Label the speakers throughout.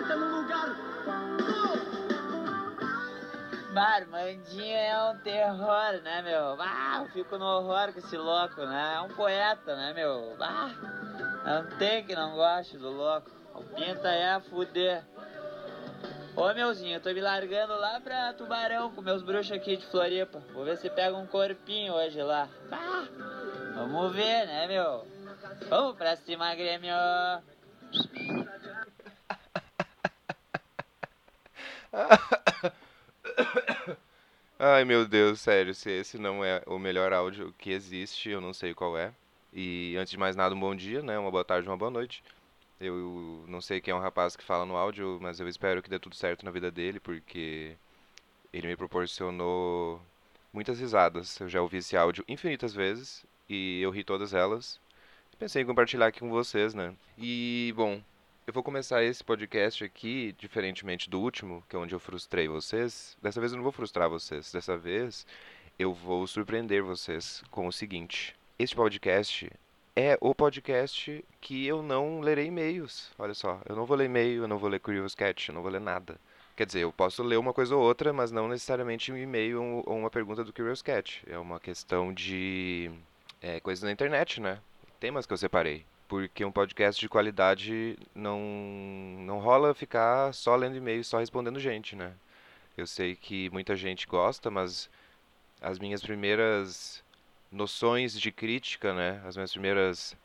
Speaker 1: no lugar.
Speaker 2: Barmandinho é um terror, né, meu? Ah, eu fico no horror com esse louco, né? É um poeta, né, meu? Ah, não tem que não goste do louco. O pinta é a fuder. Ô meuzinho, eu tô me largando lá pra Tubarão com meus bruxos aqui de Floripa. Vou ver se pega um corpinho hoje lá. Ah, vamos ver, né, meu? Vamos pra cima, Grêmio!
Speaker 3: Ai meu Deus, sério, se esse não é o melhor áudio que existe, eu não sei qual é. E antes de mais nada, um bom dia, né? Uma boa tarde, uma boa noite. Eu não sei quem é um rapaz que fala no áudio, mas eu espero que dê tudo certo na vida dele, porque ele me proporcionou muitas risadas. Eu já ouvi esse áudio infinitas vezes e eu ri todas elas. Pensei em compartilhar aqui com vocês, né? E, bom, eu vou começar esse podcast aqui, diferentemente do último, que é onde eu frustrei vocês. Dessa vez eu não vou frustrar vocês. Dessa vez eu vou surpreender vocês com o seguinte: este podcast é o podcast que eu não lerei e-mails. Olha só, eu não vou ler e-mail, eu não vou ler Curious Cat, eu não vou ler nada. Quer dizer, eu posso ler uma coisa ou outra, mas não necessariamente um e-mail ou uma pergunta do Curious Cat. É uma questão de é, coisas na internet, né? Temas que eu separei. Porque um podcast de qualidade não, não rola ficar só lendo e-mail, só respondendo gente, né? Eu sei que muita gente gosta, mas as minhas primeiras noções de crítica, né? As minhas primeiras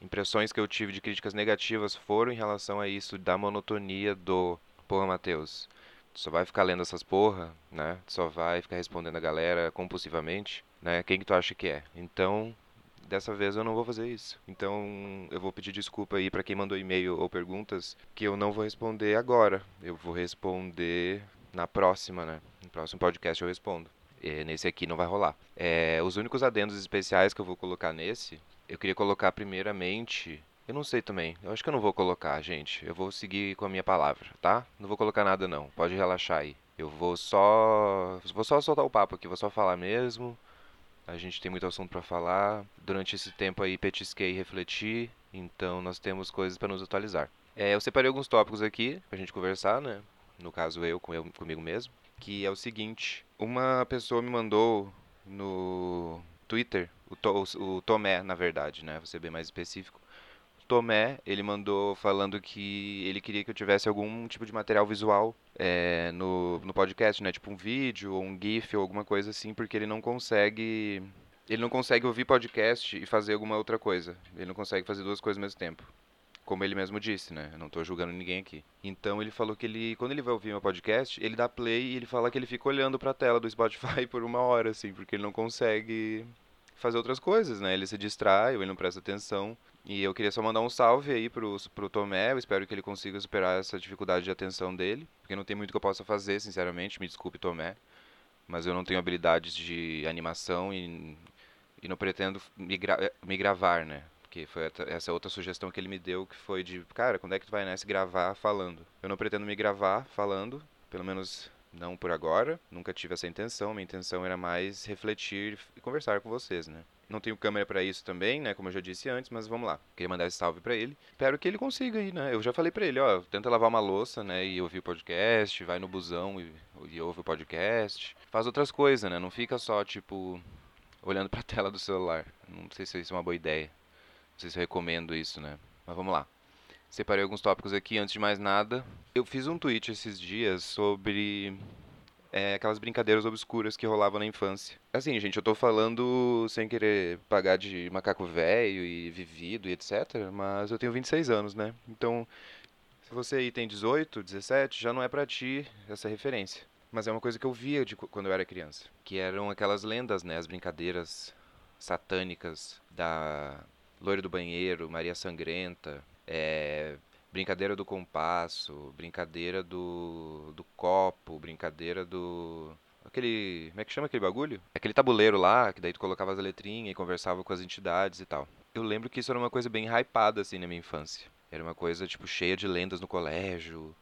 Speaker 3: impressões que eu tive de críticas negativas foram em relação a isso da monotonia do porra Matheus. Tu só vai ficar lendo essas porra, né? Tu só vai ficar respondendo a galera compulsivamente, né? Quem que tu acha que é? Então, dessa vez eu não vou fazer isso. Então, eu vou pedir desculpa aí para quem mandou e-mail ou perguntas que eu não vou responder agora. Eu vou responder na próxima, né? No próximo podcast eu respondo. É, nesse aqui não vai rolar. É, os únicos adendos especiais que eu vou colocar nesse, eu queria colocar primeiramente. Eu não sei também. Eu acho que eu não vou colocar, gente. Eu vou seguir com a minha palavra, tá? Não vou colocar nada não. Pode relaxar aí. Eu vou só. Vou só soltar o papo aqui, vou só falar mesmo. A gente tem muito assunto para falar. Durante esse tempo aí petisquei e refleti. Então nós temos coisas para nos atualizar. É, eu separei alguns tópicos aqui pra gente conversar, né? No caso eu, com eu comigo mesmo. Que é o seguinte. Uma pessoa me mandou no Twitter, o, to, o Tomé, na verdade, né? Vou ser bem mais específico. Tomé, ele mandou falando que ele queria que eu tivesse algum tipo de material visual é, no, no podcast, né? Tipo um vídeo ou um GIF ou alguma coisa assim, porque ele não consegue. Ele não consegue ouvir podcast e fazer alguma outra coisa. Ele não consegue fazer duas coisas ao mesmo tempo como ele mesmo disse, né? Eu não estou julgando ninguém aqui. Então ele falou que ele, quando ele vai ouvir meu podcast, ele dá play e ele fala que ele fica olhando para a tela do Spotify por uma hora, assim, porque ele não consegue fazer outras coisas, né? Ele se distrai, ou ele não presta atenção. E eu queria só mandar um salve aí pro, pro Tomé, eu espero que ele consiga superar essa dificuldade de atenção dele, porque não tem muito que eu possa fazer, sinceramente, me desculpe, Tomé. Mas eu não tenho habilidades de animação e, e não pretendo me, gra me gravar, né? que foi essa outra sugestão que ele me deu, que foi de, cara, quando é que tu vai né, gravar falando? Eu não pretendo me gravar falando, pelo menos não por agora, nunca tive essa intenção, minha intenção era mais refletir e conversar com vocês, né? Não tenho câmera para isso também, né, como eu já disse antes, mas vamos lá. Queria mandar esse salve para ele. Espero que ele consiga aí, né? Eu já falei para ele, ó, tenta lavar uma louça, né, e ouvir o podcast, vai no busão e, e ouve o podcast. Faz outras coisas, né? Não fica só tipo olhando para a tela do celular. Não sei se isso é uma boa ideia. Não sei se eu recomendo isso, né? Mas vamos lá. Separei alguns tópicos aqui. Antes de mais nada, eu fiz um tweet esses dias sobre é, aquelas brincadeiras obscuras que rolavam na infância. Assim, gente, eu tô falando sem querer pagar de macaco velho e vivido e etc. Mas eu tenho 26 anos, né? Então, se você aí tem 18, 17, já não é pra ti essa referência. Mas é uma coisa que eu via de quando eu era criança. Que eram aquelas lendas, né? As brincadeiras satânicas da Loiro do Banheiro, Maria Sangrenta, é, Brincadeira do Compasso, Brincadeira do, do Copo, Brincadeira do... Aquele... Como é que chama aquele bagulho? Aquele tabuleiro lá, que daí tu colocava as letrinhas e conversava com as entidades e tal. Eu lembro que isso era uma coisa bem hypada, assim, na minha infância. Era uma coisa, tipo, cheia de lendas no colégio.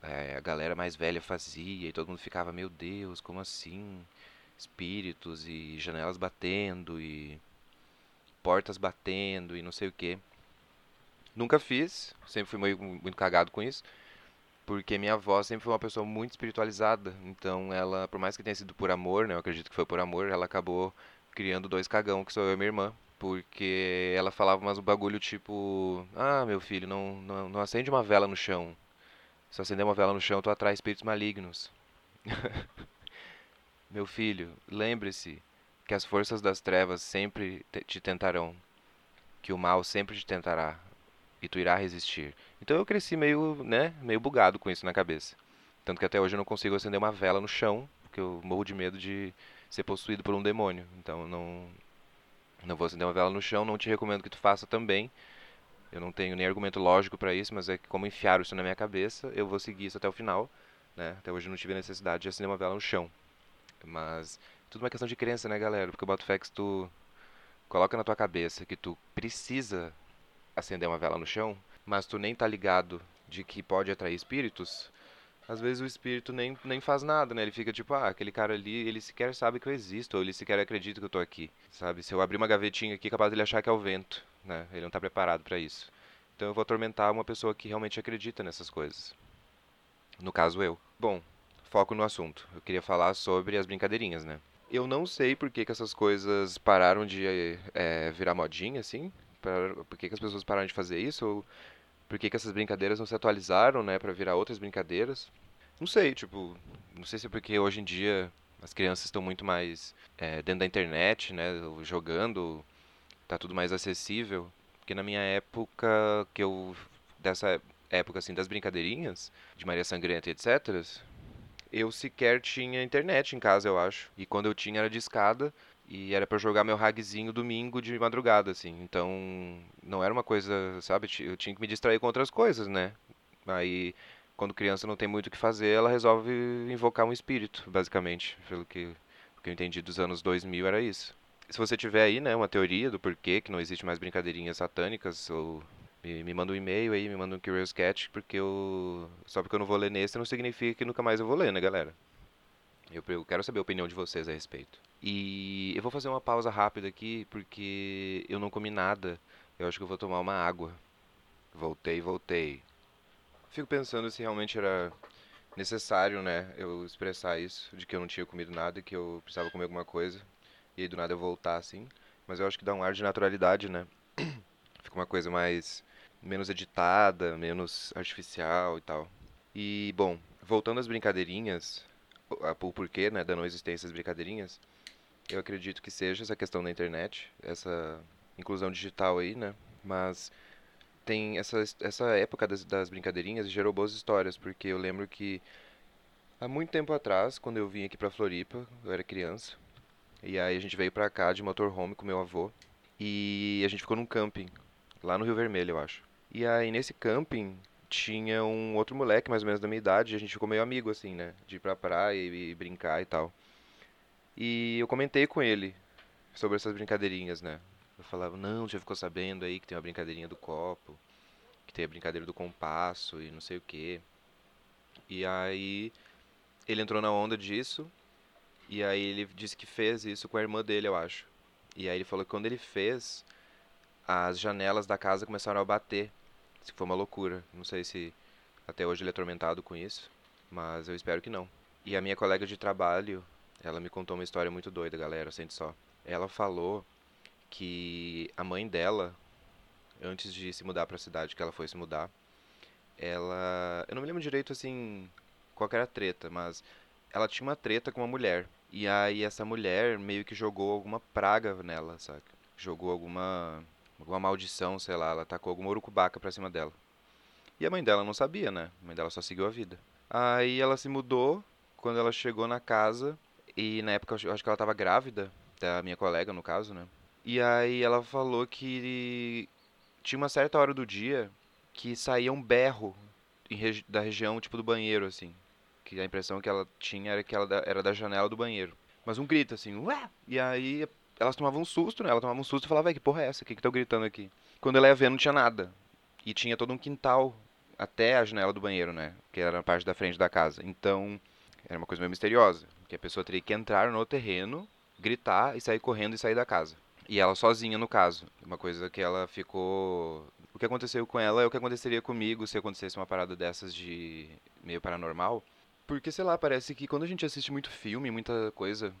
Speaker 3: É, a galera mais velha fazia e todo mundo ficava, meu Deus, como assim? Espíritos e janelas batendo e portas batendo e não sei o que. Nunca fiz, sempre fui meio, muito cagado com isso. porque minha avó sempre foi uma pessoa muito espiritualizada. Então, ela, por mais que tenha sido por amor, né, eu acredito que foi por amor, ela acabou criando dois cagão, que sou eu e minha irmã. Porque ela falava umas bagulho tipo: Ah, meu filho, não, não, não acende uma vela no chão. Se acender uma vela no chão, tu atrai espíritos malignos. meu filho, lembre-se que as forças das trevas sempre te tentarão, que o mal sempre te tentará e tu irá resistir. Então eu cresci meio, né, meio bugado com isso na cabeça. Tanto que até hoje eu não consigo acender uma vela no chão, porque eu morro de medo de ser possuído por um demônio. Então não não vou acender uma vela no chão, não te recomendo que tu faça também. Eu não tenho nem argumento lógico para isso, mas é que como enfiaram isso na minha cabeça, eu vou seguir isso até o final, né? Até hoje eu não tive necessidade de acender uma vela no chão. Mas tudo uma questão de crença, né, galera? Porque o Botofax tu coloca na tua cabeça que tu precisa acender uma vela no chão, mas tu nem tá ligado de que pode atrair espíritos, às vezes o espírito nem, nem faz nada, né? Ele fica tipo, ah, aquele cara ali, ele sequer sabe que eu existo, ou ele sequer acredita que eu tô aqui, sabe? Se eu abrir uma gavetinha aqui, é capaz dele achar que é o vento, né? Ele não tá preparado para isso. Então eu vou atormentar uma pessoa que realmente acredita nessas coisas. No caso, eu. Bom, foco no assunto. Eu queria falar sobre as brincadeirinhas, né? Eu não sei por que, que essas coisas pararam de é, virar modinha, assim. Pra, por que, que as pessoas pararam de fazer isso? Ou por que, que essas brincadeiras não se atualizaram, né, para virar outras brincadeiras. Não sei, tipo, não sei se é porque hoje em dia as crianças estão muito mais é, dentro da internet, né, jogando, tá tudo mais acessível. Porque na minha época, que eu dessa época assim das brincadeirinhas de Maria Sangrenta e etc, eu sequer tinha internet em casa, eu acho. E quando eu tinha era de escada e era para jogar meu ragzinho domingo de madrugada, assim. Então, não era uma coisa, sabe? Eu tinha que me distrair com outras coisas, né? Aí, quando criança não tem muito o que fazer, ela resolve invocar um espírito, basicamente. Pelo que, o que eu entendi dos anos 2000 era isso. Se você tiver aí, né, uma teoria do porquê que não existe mais brincadeirinhas satânicas, ou me, me manda um e-mail aí, me manda um Curious Cat, porque eu. Só porque eu não vou ler nesse não significa que nunca mais eu vou ler, né, galera? Eu, eu quero saber a opinião de vocês a respeito. E eu vou fazer uma pausa rápida aqui porque eu não comi nada. Eu acho que eu vou tomar uma água. Voltei, voltei. Fico pensando se realmente era necessário, né, eu expressar isso, de que eu não tinha comido nada que eu precisava comer alguma coisa. E aí do nada eu voltar assim. Mas eu acho que dá um ar de naturalidade, né? Fica uma coisa mais menos editada, menos artificial e tal. E bom, voltando às brincadeirinhas, o porquê, né, da não existência das brincadeirinhas, eu acredito que seja essa questão da internet, essa inclusão digital aí, né? Mas tem essa, essa época das, das brincadeirinhas gerou boas histórias, porque eu lembro que há muito tempo atrás, quando eu vim aqui pra Floripa, eu era criança, e aí a gente veio pra cá de motorhome com meu avô, e a gente ficou num camping, lá no Rio Vermelho, eu acho. E aí nesse camping tinha um outro moleque, mais ou menos da minha idade, e a gente ficou meio amigo, assim, né? De ir pra praia e, e brincar e tal. E eu comentei com ele sobre essas brincadeirinhas, né? Eu falava, não, já ficou sabendo aí que tem uma brincadeirinha do copo, que tem a brincadeira do compasso e não sei o quê. E aí ele entrou na onda disso, e aí ele disse que fez isso com a irmã dele, eu acho. E aí ele falou que quando ele fez, as janelas da casa começaram a bater. Isso foi uma loucura. Não sei se até hoje ele é atormentado com isso, mas eu espero que não. E a minha colega de trabalho, ela me contou uma história muito doida, galera, sente só. Ela falou que a mãe dela, antes de se mudar para a cidade que ela foi se mudar, ela, eu não me lembro direito assim qual era a treta, mas ela tinha uma treta com uma mulher. E aí essa mulher meio que jogou alguma praga nela, sabe? Jogou alguma alguma maldição, sei lá, ela tacou alguma urucubaca pra cima dela. E a mãe dela não sabia, né? A mãe dela só seguiu a vida. Aí ela se mudou, quando ela chegou na casa, e na época eu acho que ela estava grávida, da minha colega no caso, né? E aí ela falou que tinha uma certa hora do dia que saía um berro regi da região, tipo do banheiro, assim. Que a impressão que ela tinha era que ela da, era da janela do banheiro. Mas um grito assim, ué! E aí elas tomavam um susto, né? Ela tomava um susto e falava, velho, que porra é essa? O que que tá gritando aqui? Quando ela ia ver, não tinha nada. E tinha todo um quintal até a janela do banheiro, né? Que era na parte da frente da casa. Então, era uma coisa meio misteriosa que a pessoa teria que entrar no terreno, gritar e sair correndo e sair da casa. E ela sozinha, no caso. Uma coisa que ela ficou o que aconteceu com ela é o que aconteceria comigo se acontecesse uma parada dessas de meio paranormal. Porque, sei lá, parece que quando a gente assiste muito filme, muita coisa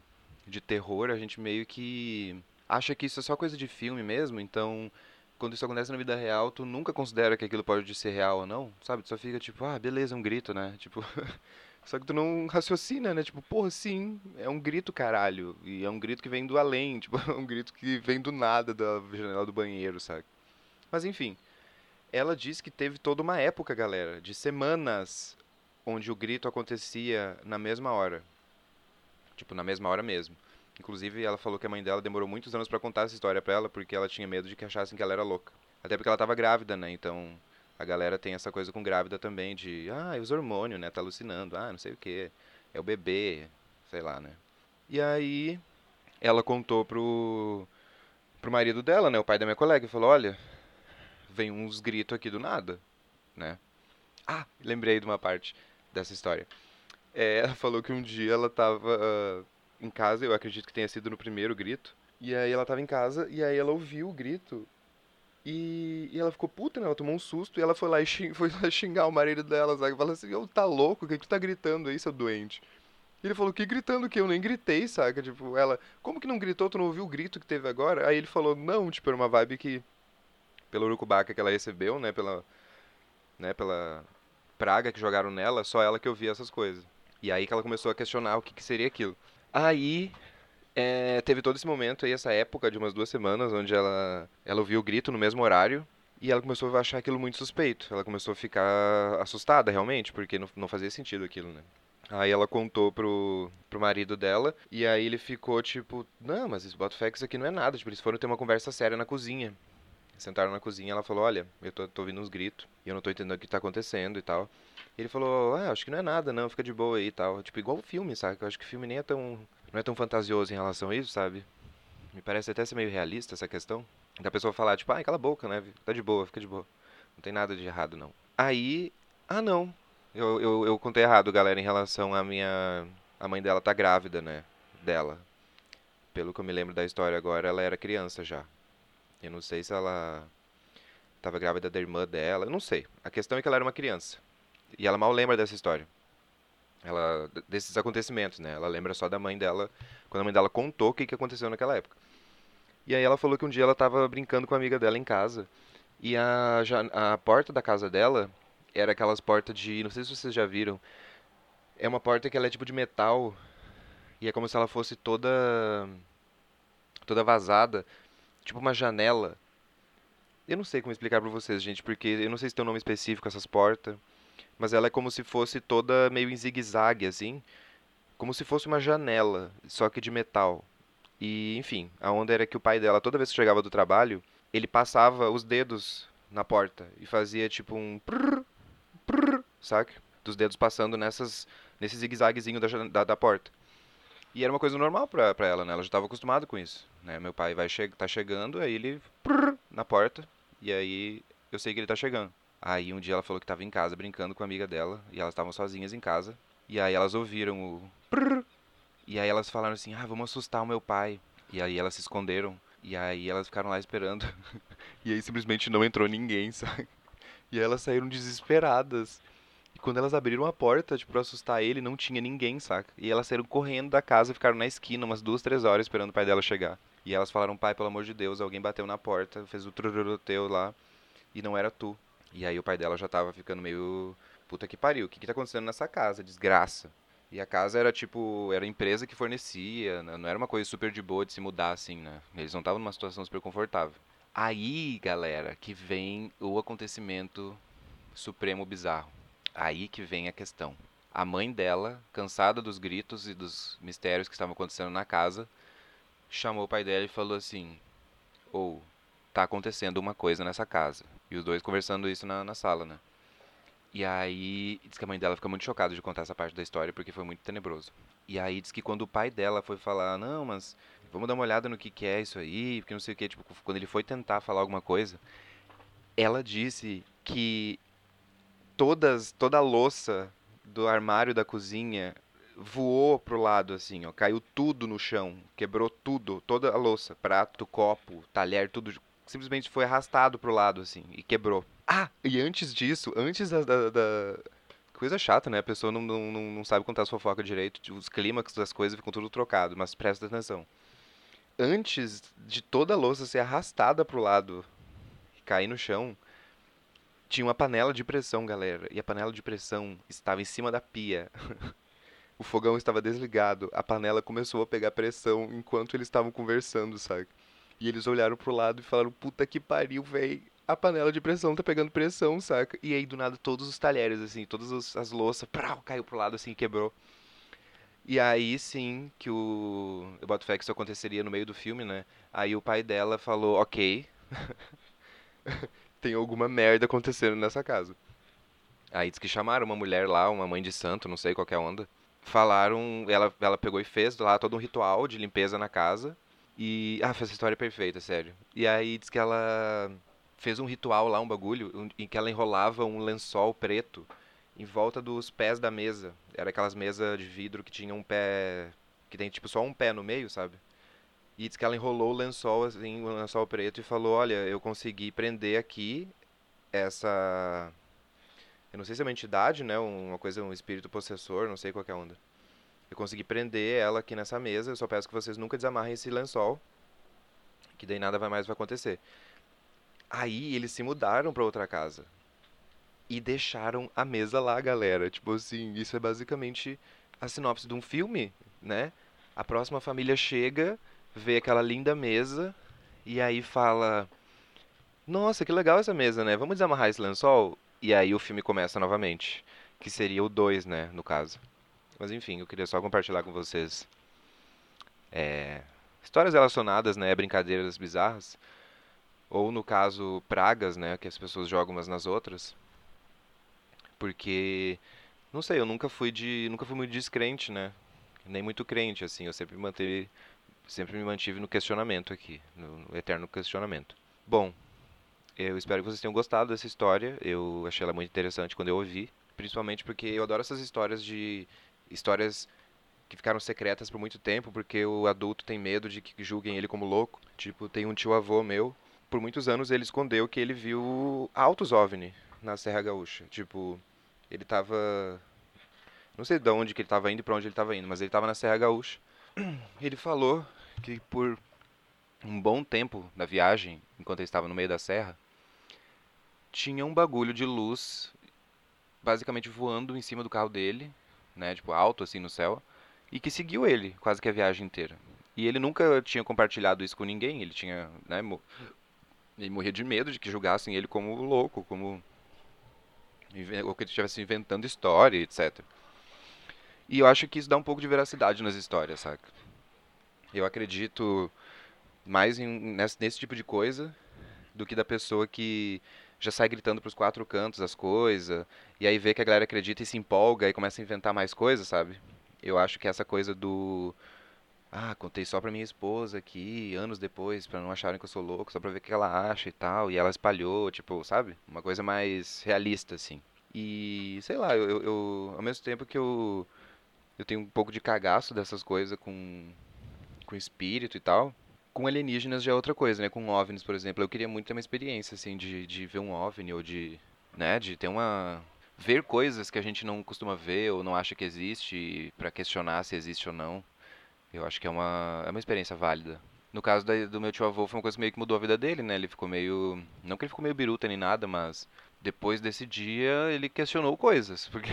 Speaker 3: de terror, a gente meio que acha que isso é só coisa de filme mesmo, então quando isso acontece na vida real, tu nunca considera que aquilo pode ser real ou não, sabe? Tu só fica tipo, ah, beleza, um grito, né? Tipo, só que tu não raciocina, né? Tipo, porra, sim, é um grito, caralho. E é um grito que vem do além, tipo, é um grito que vem do nada da janela do banheiro, sabe? Mas enfim, ela disse que teve toda uma época, galera, de semanas onde o grito acontecia na mesma hora. Tipo, na mesma hora mesmo. Inclusive, ela falou que a mãe dela demorou muitos anos para contar essa história para ela, porque ela tinha medo de que achassem que ela era louca. Até porque ela estava grávida, né? Então, a galera tem essa coisa com grávida também de, ah, é os hormônios, né? Tá alucinando, ah, não sei o que, é o bebê, sei lá, né? E aí, ela contou pro, pro marido dela, né? O pai da minha colega, e falou, olha, vem uns gritos aqui do nada, né? Ah, lembrei de uma parte dessa história. É, ela falou que um dia ela tava uh, em casa, eu acredito que tenha sido no primeiro grito. E aí ela tava em casa e aí ela ouviu o grito. E, e ela ficou puta, né? Ela tomou um susto e ela foi lá e xing, foi lá xingar o marido dela, sabe? Falou assim, eu tá louco? O que tu tá gritando aí, seu doente? E ele falou, que gritando que eu nem gritei, saca? Tipo, ela, como que não gritou? Tu não ouviu o grito que teve agora? Aí ele falou, não, tipo, era uma vibe que, pela urucubaca que ela recebeu, né? Pela, né, pela praga que jogaram nela, só ela que ouvia essas coisas. E aí que ela começou a questionar o que, que seria aquilo. Aí é, teve todo esse momento aí, essa época de umas duas semanas, onde ela, ela ouviu o grito no mesmo horário. E ela começou a achar aquilo muito suspeito. Ela começou a ficar assustada, realmente, porque não, não fazia sentido aquilo, né? Aí ela contou pro, pro marido dela, e aí ele ficou tipo, não, mas esse Botafex aqui não é nada. Tipo, eles foram ter uma conversa séria na cozinha. Sentaram na cozinha ela falou, olha, eu tô, tô ouvindo uns gritos, e eu não tô entendendo o que tá acontecendo e tal. E ele falou, ah, acho que não é nada, não, fica de boa aí e tal. Tipo, igual o filme, sabe? Eu acho que o filme nem é tão. Não é tão fantasioso em relação a isso, sabe? Me parece até ser meio realista essa questão. Da pessoa falar, tipo, ai, cala a boca, né? Tá de boa, fica de boa. Não tem nada de errado, não. Aí. Ah, não. Eu, eu, eu contei errado, galera, em relação à minha. A mãe dela tá grávida, né? Dela. Pelo que eu me lembro da história agora, ela era criança já. Eu não sei se ela estava grávida da irmã dela, eu não sei. A questão é que ela era uma criança. E ela mal lembra dessa história. Ela desses acontecimentos, né? Ela lembra só da mãe dela, quando a mãe dela contou o que, que aconteceu naquela época. E aí ela falou que um dia ela estava brincando com a amiga dela em casa. E a, a porta da casa dela era aquelas portas de. Não sei se vocês já viram. É uma porta que ela é tipo de metal. E é como se ela fosse toda. toda vazada. Tipo uma janela. Eu não sei como explicar pra vocês, gente, porque eu não sei se tem um nome específico essas portas mas ela é como se fosse toda meio em zigue-zague, assim, como se fosse uma janela, só que de metal. E, enfim, a onda era que o pai dela, toda vez que chegava do trabalho, ele passava os dedos na porta e fazia tipo um prrr, prrr, saca? Dos dedos passando nessas, nesse zigue-zaguezinho da, da, da, porta. E era uma coisa normal pra, pra ela, né? Ela já estava acostumada com isso. Né? Meu pai vai che tá chegando, aí ele prrr, na porta, e aí eu sei que ele tá chegando. Aí um dia ela falou que estava em casa brincando com a amiga dela e elas estavam sozinhas em casa. E aí elas ouviram o prrr, e aí elas falaram assim: "Ah, vamos assustar o meu pai". E aí elas se esconderam e aí elas ficaram lá esperando. e aí simplesmente não entrou ninguém, sabe? E aí elas saíram desesperadas. E quando elas abriram a porta, tipo, pra assustar ele, não tinha ninguém, saca? E elas saíram correndo da casa e ficaram na esquina umas duas, três horas esperando o pai dela chegar. E elas falaram, pai, pelo amor de Deus, alguém bateu na porta, fez o trururuteu lá, e não era tu. E aí o pai dela já tava ficando meio. Puta que pariu, o que, que tá acontecendo nessa casa? Desgraça. E a casa era tipo, era empresa que fornecia, né? não era uma coisa super de boa de se mudar assim, né? Eles não estavam numa situação super confortável. Aí, galera, que vem o acontecimento supremo bizarro. Aí que vem a questão. A mãe dela, cansada dos gritos e dos mistérios que estavam acontecendo na casa, chamou o pai dela e falou assim: Ou, oh, tá acontecendo uma coisa nessa casa. E os dois conversando isso na, na sala, né? E aí, diz que a mãe dela fica muito chocada de contar essa parte da história porque foi muito tenebroso. E aí diz que quando o pai dela foi falar, não, mas vamos dar uma olhada no que, que é isso aí, porque não sei o que, tipo, quando ele foi tentar falar alguma coisa, ela disse que todas, toda a louça do armário da cozinha voou pro lado, assim, ó, caiu tudo no chão, quebrou tudo, toda a louça, prato, copo, talher, tudo simplesmente foi arrastado pro lado, assim, e quebrou. Ah, e antes disso, antes da. da, da... Coisa chata, né? A pessoa não, não, não sabe contar as fofocas direito, os clímax das coisas ficam tudo trocado, mas presta atenção. Antes de toda a louça ser arrastada pro lado e cair no chão, tinha uma panela de pressão, galera. E a panela de pressão estava em cima da pia. o fogão estava desligado. A panela começou a pegar pressão enquanto eles estavam conversando, sabe? E eles olharam pro lado e falaram: Puta que pariu, véi. A panela de pressão tá pegando pressão, saca? E aí, do nada, todos os talheres, assim, todas as louças, prau, caiu pro lado, assim, quebrou. E aí, sim, que o... Eu boto fé que isso aconteceria no meio do filme, né? Aí o pai dela falou, ok, tem alguma merda acontecendo nessa casa. Aí diz que chamaram uma mulher lá, uma mãe de santo, não sei qual é a onda. Falaram, ela, ela pegou e fez lá todo um ritual de limpeza na casa. E. Ah, essa história perfeita, sério. E aí diz que ela fez um ritual lá, um bagulho, em que ela enrolava um lençol preto em volta dos pés da mesa. Era aquelas mesas de vidro que tinha um pé. que tem tipo só um pé no meio, sabe? E diz que ela enrolou o lençol, assim, o lençol preto e falou: Olha, eu consegui prender aqui essa. Eu não sei se é uma entidade, né? Uma coisa, um espírito possessor, não sei qual é a onda. Eu consegui prender ela aqui nessa mesa. Eu só peço que vocês nunca desamarrem esse lençol. Que daí nada vai mais vai acontecer. Aí eles se mudaram para outra casa. E deixaram a mesa lá, galera. Tipo assim, isso é basicamente a sinopse de um filme, né? A próxima família chega, vê aquela linda mesa e aí fala: Nossa, que legal essa mesa, né? Vamos desamarrar esse lençol? E aí o filme começa novamente. Que seria o 2, né? No caso. Mas enfim, eu queria só compartilhar com vocês é, histórias relacionadas, né, brincadeiras bizarras, ou no caso pragas, né, que as pessoas jogam umas nas outras, porque não sei, eu nunca fui de, nunca fui muito descrente, né, nem muito crente, assim, eu sempre mantive, sempre me mantive no questionamento aqui, no, no eterno questionamento. Bom, eu espero que vocês tenham gostado dessa história, eu achei ela muito interessante quando eu ouvi, principalmente porque eu adoro essas histórias de histórias que ficaram secretas por muito tempo, porque o adulto tem medo de que julguem ele como louco. Tipo, tem um tio avô meu, por muitos anos ele escondeu que ele viu altos OVNI na Serra Gaúcha. Tipo, ele tava não sei de onde que ele estava indo e para onde ele estava indo, mas ele estava na Serra Gaúcha. Ele falou que por um bom tempo da viagem, enquanto ele estava no meio da serra, tinha um bagulho de luz basicamente voando em cima do carro dele né, tipo alto assim no céu, e que seguiu ele quase que a viagem inteira. E ele nunca tinha compartilhado isso com ninguém, ele tinha, né, ele morria de medo de que julgassem ele como louco, como ou que ele estivesse inventando história, etc. E eu acho que isso dá um pouco de veracidade nas histórias, saca? Eu acredito mais em, nesse, nesse tipo de coisa do que da pessoa que já sai gritando pros quatro cantos as coisas, e aí vê que a galera acredita e se empolga e começa a inventar mais coisas, sabe? Eu acho que essa coisa do. Ah, contei só pra minha esposa aqui, anos depois, pra não acharem que eu sou louco, só pra ver o que ela acha e tal, e ela espalhou, tipo, sabe? Uma coisa mais realista, assim. E, sei lá, eu, eu ao mesmo tempo que eu, eu tenho um pouco de cagaço dessas coisas com, com espírito e tal, com alienígenas já é outra coisa, né? Com OVNIs, por exemplo. Eu queria muito ter uma experiência, assim, de, de ver um OVNI ou de, né, de ter uma... Ver coisas que a gente não costuma ver ou não acha que existe para questionar se existe ou não. Eu acho que é uma, é uma experiência válida. No caso da, do meu tio avô, foi uma coisa que meio que mudou a vida dele, né? Ele ficou meio... Não que ele ficou meio biruta nem nada, mas... Depois desse dia, ele questionou coisas. Porque,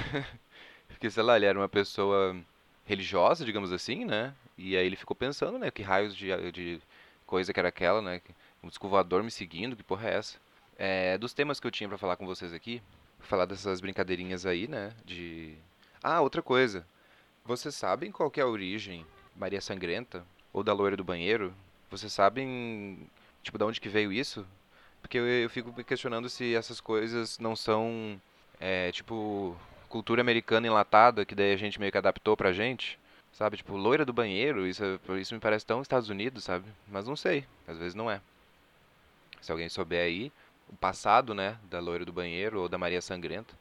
Speaker 3: porque sei lá, ele era uma pessoa religiosa, digamos assim, né? E aí ele ficou pensando, né? Que raios de, de coisa que era aquela, né? Um disco voador me seguindo, que porra é essa? É, dos temas que eu tinha para falar com vocês aqui, falar dessas brincadeirinhas aí, né? De. Ah, outra coisa. Vocês sabem qual é a origem Maria Sangrenta? Ou da loira do banheiro? Vocês sabem, tipo, de onde que veio isso? Porque eu, eu fico me questionando se essas coisas não são, é, tipo, cultura americana enlatada, que daí a gente meio que adaptou pra gente. Sabe, tipo, loira do banheiro, isso, é, isso me parece tão Estados Unidos, sabe? Mas não sei, às vezes não é. Se alguém souber aí, o passado, né, da loira do banheiro ou da Maria Sangrenta.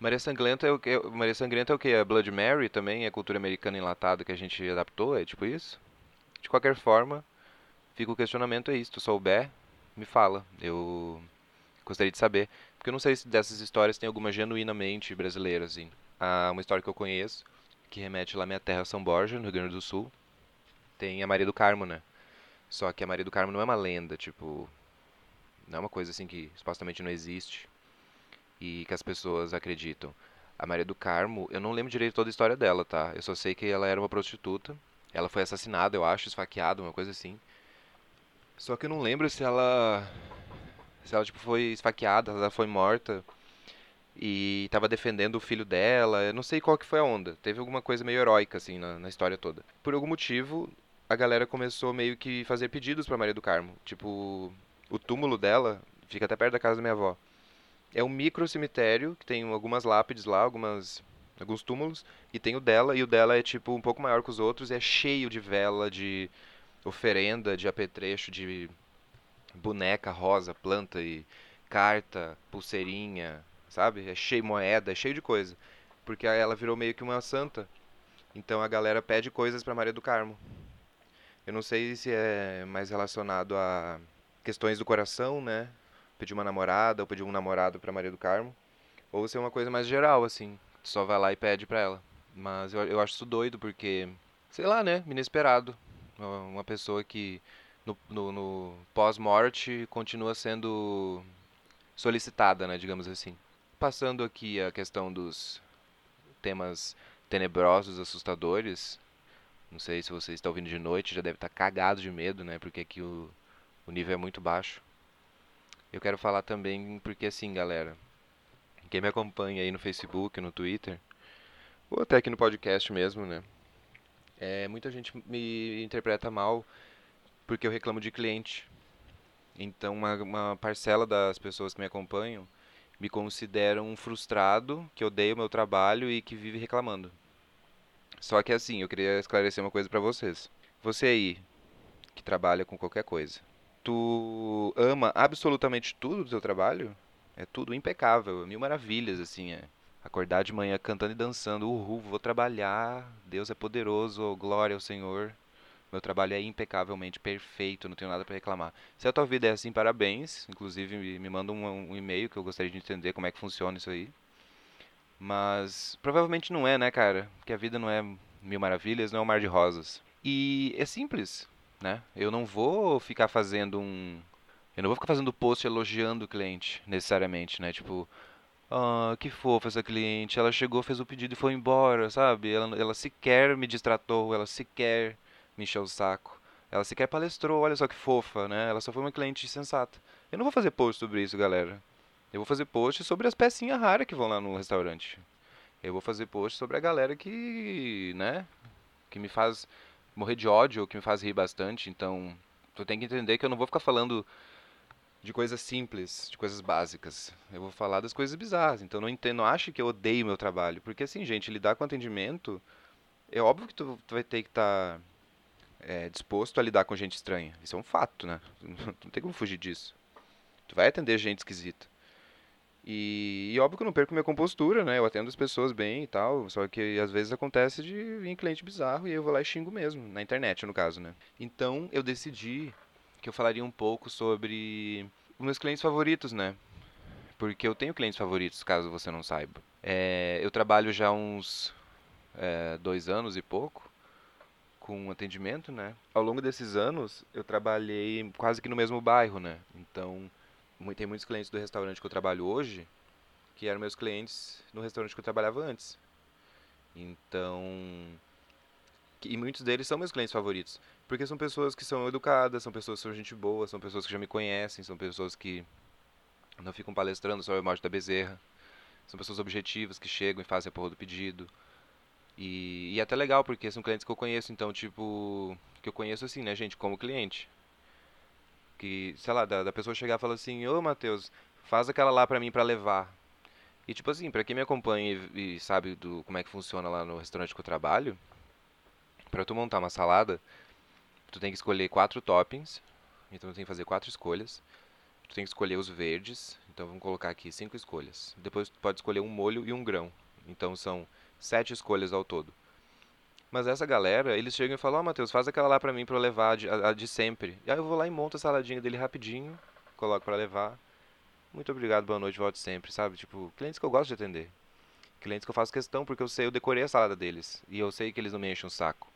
Speaker 3: Maria Sangrenta é o que? Maria Sangrenta é o que? A Blood Mary também é cultura americana enlatada que a gente adaptou, é tipo isso? De qualquer forma, fica o questionamento aí, se tu souber, me fala. Eu gostaria de saber. Porque eu não sei se dessas histórias tem alguma genuinamente brasileira, assim. Há uma história que eu conheço, que remete lá à minha terra, São Borja, no Rio Grande do Sul. Tem a Maria do Carmo, né? Só que a Maria do Carmo não é uma lenda, tipo. Não é uma coisa assim que supostamente não existe e que as pessoas acreditam. A Maria do Carmo, eu não lembro direito toda a história dela, tá? Eu só sei que ela era uma prostituta. Ela foi assassinada, eu acho, esfaqueada, uma coisa assim. Só que eu não lembro se ela se ela tipo foi esfaqueada, ela foi morta e estava defendendo o filho dela. Eu não sei qual que foi a onda. Teve alguma coisa meio heróica assim na, na história toda. Por algum motivo, a galera começou meio que fazer pedidos para Maria do Carmo. Tipo, o túmulo dela fica até perto da casa da minha avó. É um micro cemitério que tem algumas lápides lá, algumas alguns túmulos e tem o dela e o dela é tipo um pouco maior que os outros e é cheio de vela, de oferenda, de apetrecho, de boneca rosa, planta e carta, pulseirinha, sabe? É cheio de moeda, é cheio de coisa. Porque ela virou meio que uma santa. Então a galera pede coisas para Maria do Carmo. Eu não sei se é mais relacionado a questões do coração, né? Pedir uma namorada ou pedir um namorado para Maria do Carmo, ou se é uma coisa mais geral assim, só vai lá e pede para ela. Mas eu, eu acho isso doido porque, sei lá, né? Inesperado. Uma pessoa que no, no, no pós-morte continua sendo solicitada, né, digamos assim. Passando aqui a questão dos temas tenebrosos, assustadores. Não sei se você está ouvindo de noite, já deve estar cagado de medo, né? Porque aqui o, o nível é muito baixo. Eu quero falar também porque assim, galera, quem me acompanha aí no Facebook, no Twitter, ou até aqui no podcast mesmo, né? É, muita gente me interpreta mal porque eu reclamo de cliente. Então, uma, uma parcela das pessoas que me acompanham me consideram um frustrado, que odeia o meu trabalho e que vive reclamando. Só que assim, eu queria esclarecer uma coisa para vocês. Você aí, que trabalha com qualquer coisa, tu ama absolutamente tudo do teu trabalho? É tudo impecável, mil maravilhas, assim, é. Acordar de manhã cantando e dançando, uhul, vou trabalhar, Deus é poderoso, glória ao Senhor. Meu trabalho é impecavelmente perfeito, não tenho nada para reclamar. Se a tua vida é assim, parabéns. Inclusive, me manda um, um e-mail que eu gostaria de entender como é que funciona isso aí. Mas provavelmente não é, né, cara? Porque a vida não é mil maravilhas, não é um mar de rosas. E é simples, né? Eu não vou ficar fazendo um. Eu não vou ficar fazendo post elogiando o cliente, necessariamente, né? Tipo, ah, que fofa essa cliente. Ela chegou, fez o pedido e foi embora, sabe? Ela, ela sequer me distratou, ela sequer me encheu o saco. Ela sequer palestrou, olha só que fofa, né? Ela só foi uma cliente sensata. Eu não vou fazer post sobre isso, galera. Eu vou fazer post sobre as pecinhas raras que vão lá no restaurante. Eu vou fazer post sobre a galera que, né, que me faz morrer de ódio que me faz rir bastante. Então, tu tem que entender que eu não vou ficar falando de coisas simples, de coisas básicas. Eu vou falar das coisas bizarras. Então, não entendo, não acho que eu odeio meu trabalho, porque assim, gente, lidar com atendimento é óbvio que tu, tu vai ter que estar tá é, disposto a lidar com gente estranha. Isso é um fato, né? Não tem como fugir disso. Tu vai atender gente esquisita. E, e, óbvio que eu não perco minha compostura, né? Eu atendo as pessoas bem e tal. Só que às vezes acontece de vir cliente bizarro e eu vou lá e xingo mesmo. Na internet, no caso, né? Então eu decidi que eu falaria um pouco sobre os meus clientes favoritos, né? Porque eu tenho clientes favoritos, caso você não saiba. É, eu trabalho já uns é, dois anos e pouco com atendimento, né? Ao longo desses anos, eu trabalhei quase que no mesmo bairro, né? Então, tem muitos clientes do restaurante que eu trabalho hoje que eram meus clientes no restaurante que eu trabalhava antes. Então, e muitos deles são meus clientes favoritos, porque são pessoas que são educadas, são pessoas que são gente boa, são pessoas que já me conhecem, são pessoas que não ficam palestrando sobre a morte da bezerra. São pessoas objetivas que chegam e fazem a porra do pedido. E, e é até legal, porque são clientes que eu conheço, então, tipo, que eu conheço assim, né, gente, como cliente. Que, sei lá, da, da pessoa chegar e falar assim, ô Matheus, faz aquela lá pra mim pra levar. E tipo assim, pra quem me acompanha e, e sabe do como é que funciona lá no restaurante que eu trabalho, pra tu montar uma salada, tu tem que escolher quatro toppings, então tu tem que fazer quatro escolhas. Tu tem que escolher os verdes, então vamos colocar aqui cinco escolhas. Depois tu pode escolher um molho e um grão. Então são Sete escolhas ao todo. Mas essa galera, eles chegam e falam, ó oh, Matheus, faz aquela lá pra mim pra eu levar de, a, a de sempre. E aí eu vou lá e monto a saladinha dele rapidinho, coloco para levar. Muito obrigado, boa noite, volte sempre, sabe? Tipo, clientes que eu gosto de atender. Clientes que eu faço questão porque eu sei, eu decorei a salada deles. E eu sei que eles não me enchem o saco.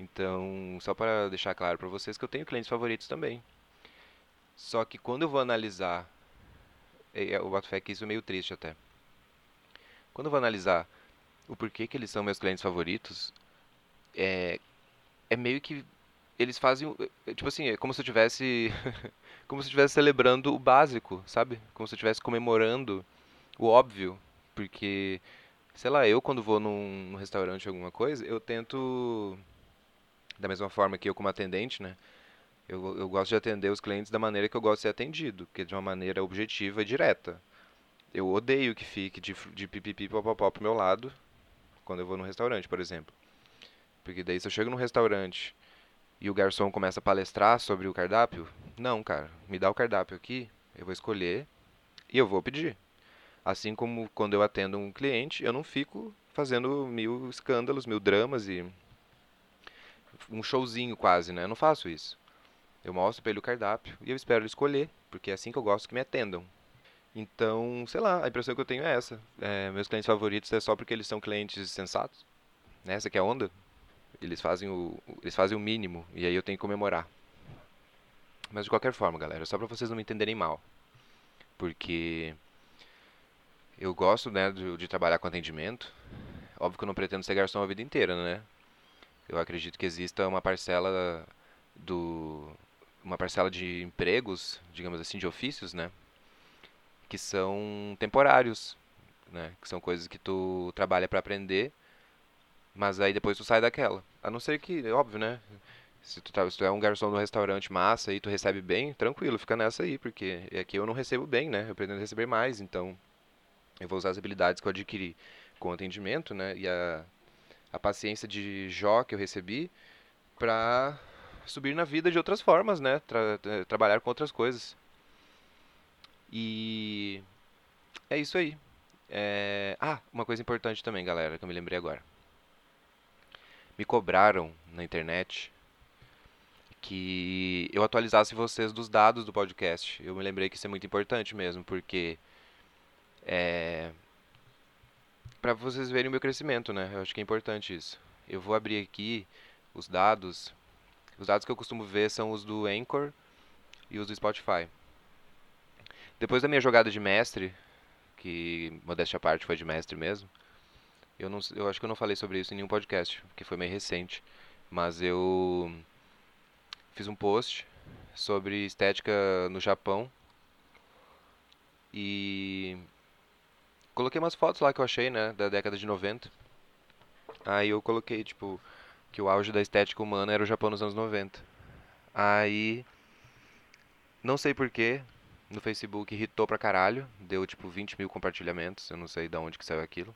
Speaker 3: Então, só para deixar claro para vocês que eu tenho clientes favoritos também. Só que quando eu vou analisar, eu boto fé que isso é meio triste até. Quando eu vou analisar o porquê que eles são meus clientes favoritos, é, é meio que eles fazem, é, tipo assim, é como se eu tivesse como se eu estivesse celebrando o básico, sabe? Como se eu estivesse comemorando o óbvio, porque sei lá, eu quando vou num, num restaurante alguma coisa, eu tento da mesma forma que eu como atendente, né? Eu, eu gosto de atender os clientes da maneira que eu gosto de ser atendido, que é de uma maneira objetiva e direta. Eu odeio que fique de, de pipipi popopó pro meu lado quando eu vou num restaurante, por exemplo. Porque daí se eu chego num restaurante e o garçom começa a palestrar sobre o cardápio, não, cara, me dá o cardápio aqui, eu vou escolher e eu vou pedir. Assim como quando eu atendo um cliente, eu não fico fazendo mil escândalos, mil dramas e um showzinho quase, né? Eu não faço isso. Eu mostro para ele o cardápio e eu espero ele escolher, porque é assim que eu gosto que me atendam. Então, sei lá, a impressão que eu tenho é essa. É, meus clientes favoritos é só porque eles são clientes sensatos. Essa que é a onda. Eles fazem, o, eles fazem o mínimo e aí eu tenho que comemorar. Mas de qualquer forma, galera, só para vocês não me entenderem mal. Porque eu gosto né, de, de trabalhar com atendimento. Óbvio que eu não pretendo ser garçom a vida inteira, né? Eu acredito que exista uma parcela do uma parcela de empregos, digamos assim, de ofícios, né, que são temporários, né, que são coisas que tu trabalha para aprender, mas aí depois tu sai daquela. A não ser que, é óbvio, né, se tu, tá, se tu é um garçom no restaurante massa e tu recebe bem, tranquilo, fica nessa aí, porque aqui eu não recebo bem, né, eu pretendo receber mais, então eu vou usar as habilidades que eu adquiri com o atendimento, né, e a, a paciência de Jó que eu recebi para subir na vida de outras formas, né? Tra trabalhar com outras coisas. E é isso aí. É... Ah, uma coisa importante também, galera, que eu me lembrei agora. Me cobraram na internet que eu atualizasse vocês dos dados do podcast. Eu me lembrei que isso é muito importante mesmo, porque é para vocês verem o meu crescimento, né? Eu acho que é importante isso. Eu vou abrir aqui os dados os dados que eu costumo ver são os do Anchor e os do Spotify. Depois da minha jogada de mestre, que modéstia à parte foi de mestre mesmo, eu, não, eu acho que eu não falei sobre isso em nenhum podcast, porque foi meio recente, mas eu fiz um post sobre estética no Japão e coloquei umas fotos lá que eu achei, né, da década de 90. Aí eu coloquei, tipo, que o auge da estética humana era o Japão nos anos 90. Aí, não sei porquê, no Facebook irritou pra caralho, deu tipo 20 mil compartilhamentos, eu não sei de onde que saiu aquilo.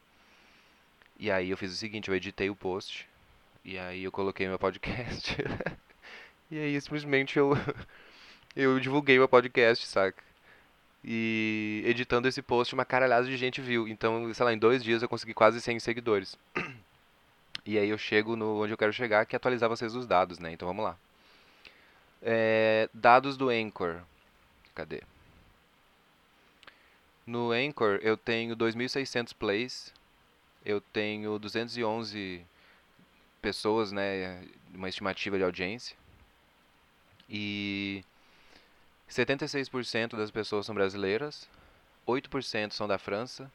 Speaker 3: E aí eu fiz o seguinte, eu editei o post, e aí eu coloquei meu podcast. e aí simplesmente eu, eu divulguei meu podcast, saca? E editando esse post, uma caralhada de gente viu. Então, sei lá, em dois dias eu consegui quase 100 seguidores. E aí eu chego no onde eu quero chegar, que é atualizar vocês os dados, né? Então vamos lá. É, dados do Anchor. Cadê? No Anchor eu tenho 2.600 plays, eu tenho 211 pessoas, né, uma estimativa de audiência. E 76% das pessoas são brasileiras, 8% são da França,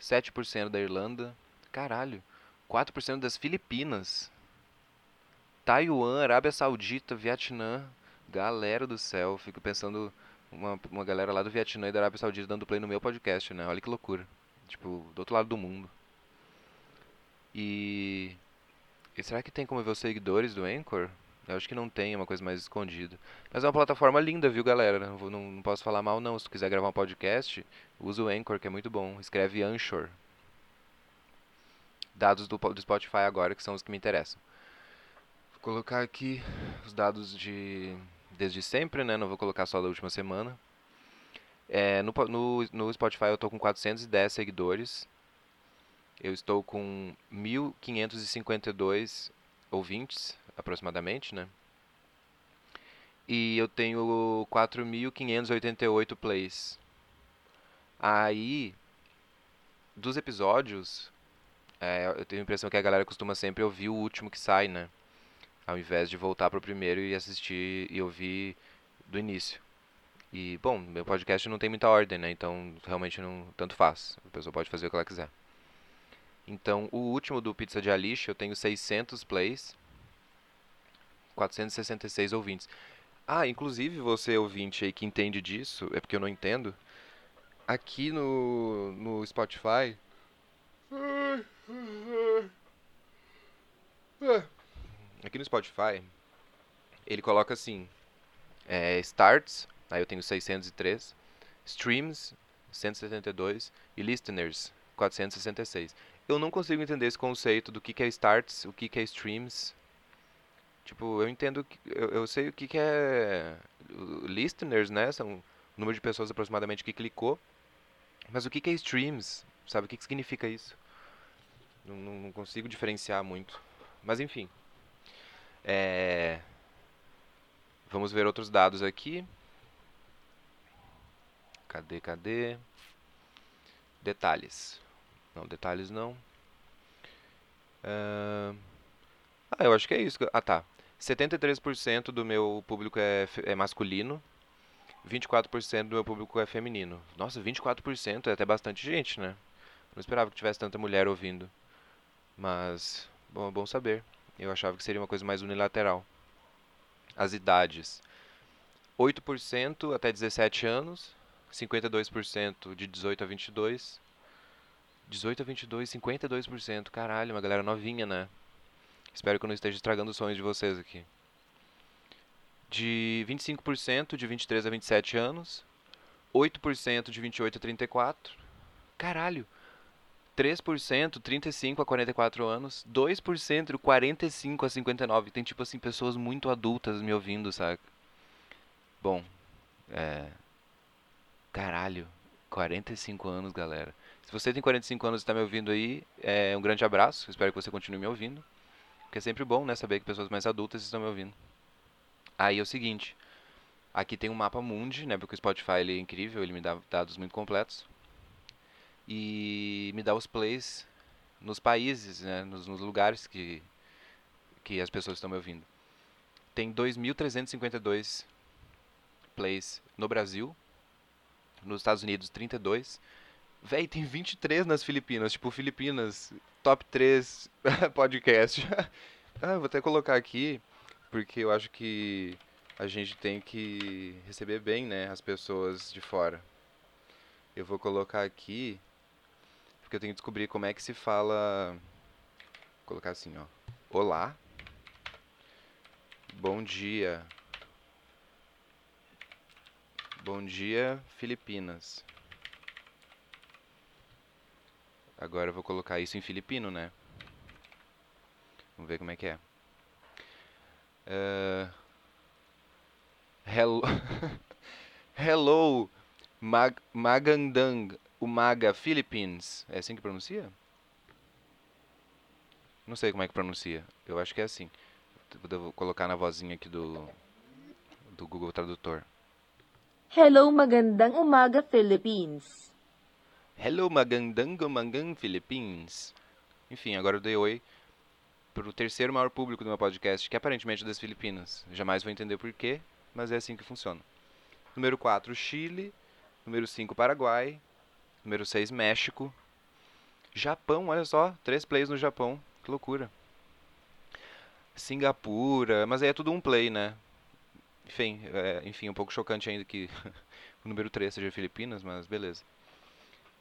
Speaker 3: 7% da Irlanda. Caralho. 4% das Filipinas. Taiwan, Arábia Saudita, Vietnã. Galera do céu, fico pensando uma, uma galera lá do Vietnã e da Arábia Saudita dando play no meu podcast, né? Olha que loucura. Tipo, do outro lado do mundo. E. E será que tem como ver os seguidores do Anchor? Eu acho que não tem, é uma coisa mais escondida. Mas é uma plataforma linda, viu, galera? Não, não, não posso falar mal, não. Se tu quiser gravar um podcast, usa o Anchor, que é muito bom. Escreve Anchor, dados do, do Spotify agora, que são os que me interessam. Vou colocar aqui os dados de desde sempre, né? Não vou colocar só da última semana. É, no, no, no Spotify eu estou com 410 seguidores. Eu estou com 1.552 ouvintes, aproximadamente, né? e eu tenho 4.588 plays. Aí, dos episódios, é, eu tenho a impressão que a galera costuma sempre ouvir o último que sai, né? Ao invés de voltar pro primeiro e assistir e ouvir do início. E, bom, meu podcast não tem muita ordem, né? Então, realmente não tanto faz. A pessoa pode fazer o que ela quiser. Então, o último do Pizza de Alice, eu tenho 600 plays, 466 ouvintes. Ah, inclusive você ouvinte aí que entende disso, é porque eu não entendo. Aqui no, no Spotify. Aqui no Spotify, ele coloca assim: é, Starts, aí eu tenho 603, Streams, 172 e Listeners, 466 eu não consigo entender esse conceito do que, que é starts, o que, que é streams. Tipo, eu entendo, eu, eu sei o que, que é listeners, né? São o número de pessoas aproximadamente que clicou. Mas o que, que é streams? Sabe o que, que significa isso? Não, não consigo diferenciar muito. Mas enfim. É... Vamos ver outros dados aqui. Cadê, cadê? Detalhes. Não, detalhes não. Uh... Ah, eu acho que é isso. Ah, tá. 73% do meu público é, é masculino. 24% do meu público é feminino. Nossa, 24% é até bastante gente, né? Não esperava que tivesse tanta mulher ouvindo. Mas, bom, bom saber. Eu achava que seria uma coisa mais unilateral. As idades: 8% até 17 anos, 52% de 18 a 22, 18 a 22, 52%. Caralho, uma galera novinha, né? Espero que eu não esteja estragando os sonhos de vocês aqui. De 25% de 23 a 27 anos. 8% de 28 a 34. Caralho. 3% 35 a 44 anos. 2% 45 a 59. Tem tipo assim pessoas muito adultas me ouvindo, saca? Bom, é. Caralho. 45 anos, galera. Se você tem 45 anos e está me ouvindo aí, é um grande abraço. Espero que você continue me ouvindo. Porque é sempre bom, né, saber que pessoas mais adultas estão me ouvindo. Aí é o seguinte, aqui tem um mapa mundi, né, porque o Spotify ele é incrível, ele me dá dados muito completos. E me dá os plays nos países, né, nos, nos lugares que que as pessoas estão me ouvindo. Tem 2.352 plays no Brasil, nos Estados Unidos 32 Véi, tem 23 nas Filipinas. Tipo, Filipinas, top 3 podcast. ah, vou até colocar aqui, porque eu acho que a gente tem que receber bem, né, as pessoas de fora. Eu vou colocar aqui, porque eu tenho que descobrir como é que se fala. Vou colocar assim, ó. Olá. Bom dia. Bom dia, Filipinas. Agora eu vou colocar isso em filipino, né? Vamos ver como é que é. Uh, hello, hello Mag Magandang, Umaga, Philippines. É assim que pronuncia? Não sei como é que pronuncia. Eu acho que é assim. Vou colocar na vozinha aqui do, do Google Tradutor.
Speaker 1: Hello, magandang umaga, Philippines.
Speaker 3: Hello, Magandango Mangang Philippines. Enfim, agora eu dei oi para o terceiro maior público do meu podcast, que é aparentemente das Filipinas. Jamais vou entender porquê, mas é assim que funciona. Número 4, Chile. Número 5, Paraguai. Número 6, México. Japão, olha só, três plays no Japão. Que loucura. Singapura, mas aí é tudo um play, né? Enfim, é, enfim, um pouco chocante ainda que o número 3 seja Filipinas, mas beleza.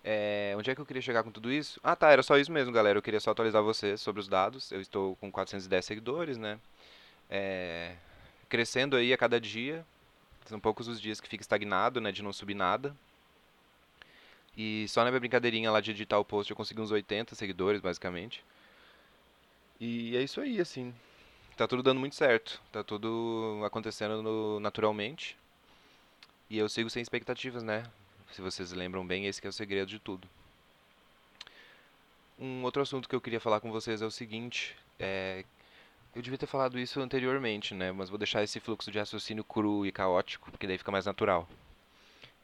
Speaker 3: É, onde é que eu queria chegar com tudo isso? Ah, tá, era só isso mesmo, galera. Eu queria só atualizar vocês sobre os dados. Eu estou com 410 seguidores, né? É, crescendo aí a cada dia. São poucos os dias que fica estagnado, né? De não subir nada. E só na minha brincadeirinha lá de editar o post eu consegui uns 80 seguidores, basicamente. E é isso aí, assim. Tá tudo dando muito certo. Tá tudo acontecendo no, naturalmente. E eu sigo sem expectativas, né? Se vocês lembram bem, esse é o segredo de tudo. Um outro assunto que eu queria falar com vocês é o seguinte: é, Eu devia ter falado isso anteriormente, né? Mas vou deixar esse fluxo de raciocínio cru e caótico, porque daí fica mais natural.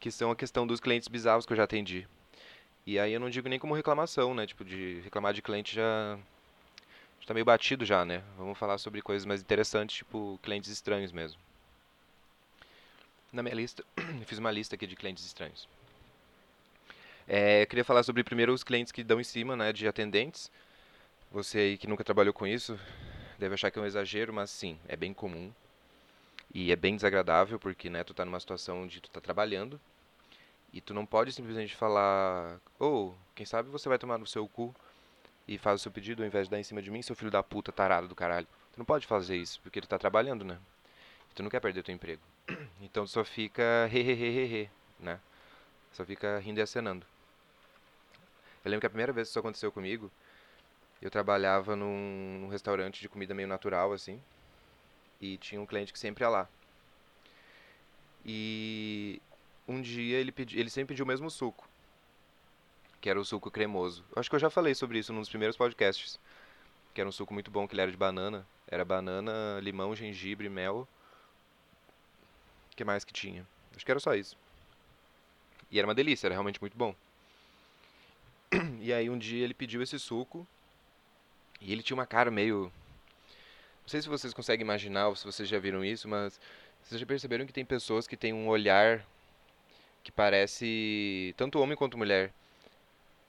Speaker 3: Que são a questão dos clientes bizarros que eu já atendi. E aí eu não digo nem como reclamação, né? Tipo, de reclamar de cliente já está meio batido já, né? Vamos falar sobre coisas mais interessantes, tipo clientes estranhos mesmo. Na minha lista, fiz uma lista aqui de clientes estranhos. É, eu queria falar sobre primeiro os clientes que dão em cima, né, de atendentes. Você aí que nunca trabalhou com isso, deve achar que é um exagero, mas sim, é bem comum. E é bem desagradável, porque, né, tu tá numa situação onde tu tá trabalhando, e tu não pode simplesmente falar, ou, oh, quem sabe você vai tomar no seu cu e faz o seu pedido ao invés de dar em cima de mim, seu filho da puta tarado do caralho. Tu não pode fazer isso, porque tu tá trabalhando, né? E tu não quer perder teu emprego. Então tu só fica he, né? Só fica rindo e acenando. Eu lembro que a primeira vez que isso aconteceu comigo, eu trabalhava num restaurante de comida meio natural, assim. E tinha um cliente que sempre ia lá. E um dia ele, pedi, ele sempre pediu o mesmo suco. Que era o suco cremoso. Acho que eu já falei sobre isso num dos primeiros podcasts. Que era um suco muito bom, que ele era de banana. Era banana, limão, gengibre, mel. O que mais que tinha? Acho que era só isso. E era uma delícia, era realmente muito bom. E aí um dia ele pediu esse suco e ele tinha uma cara meio. Não sei se vocês conseguem imaginar ou se vocês já viram isso, mas vocês já perceberam que tem pessoas que têm um olhar que parece. Tanto homem quanto mulher.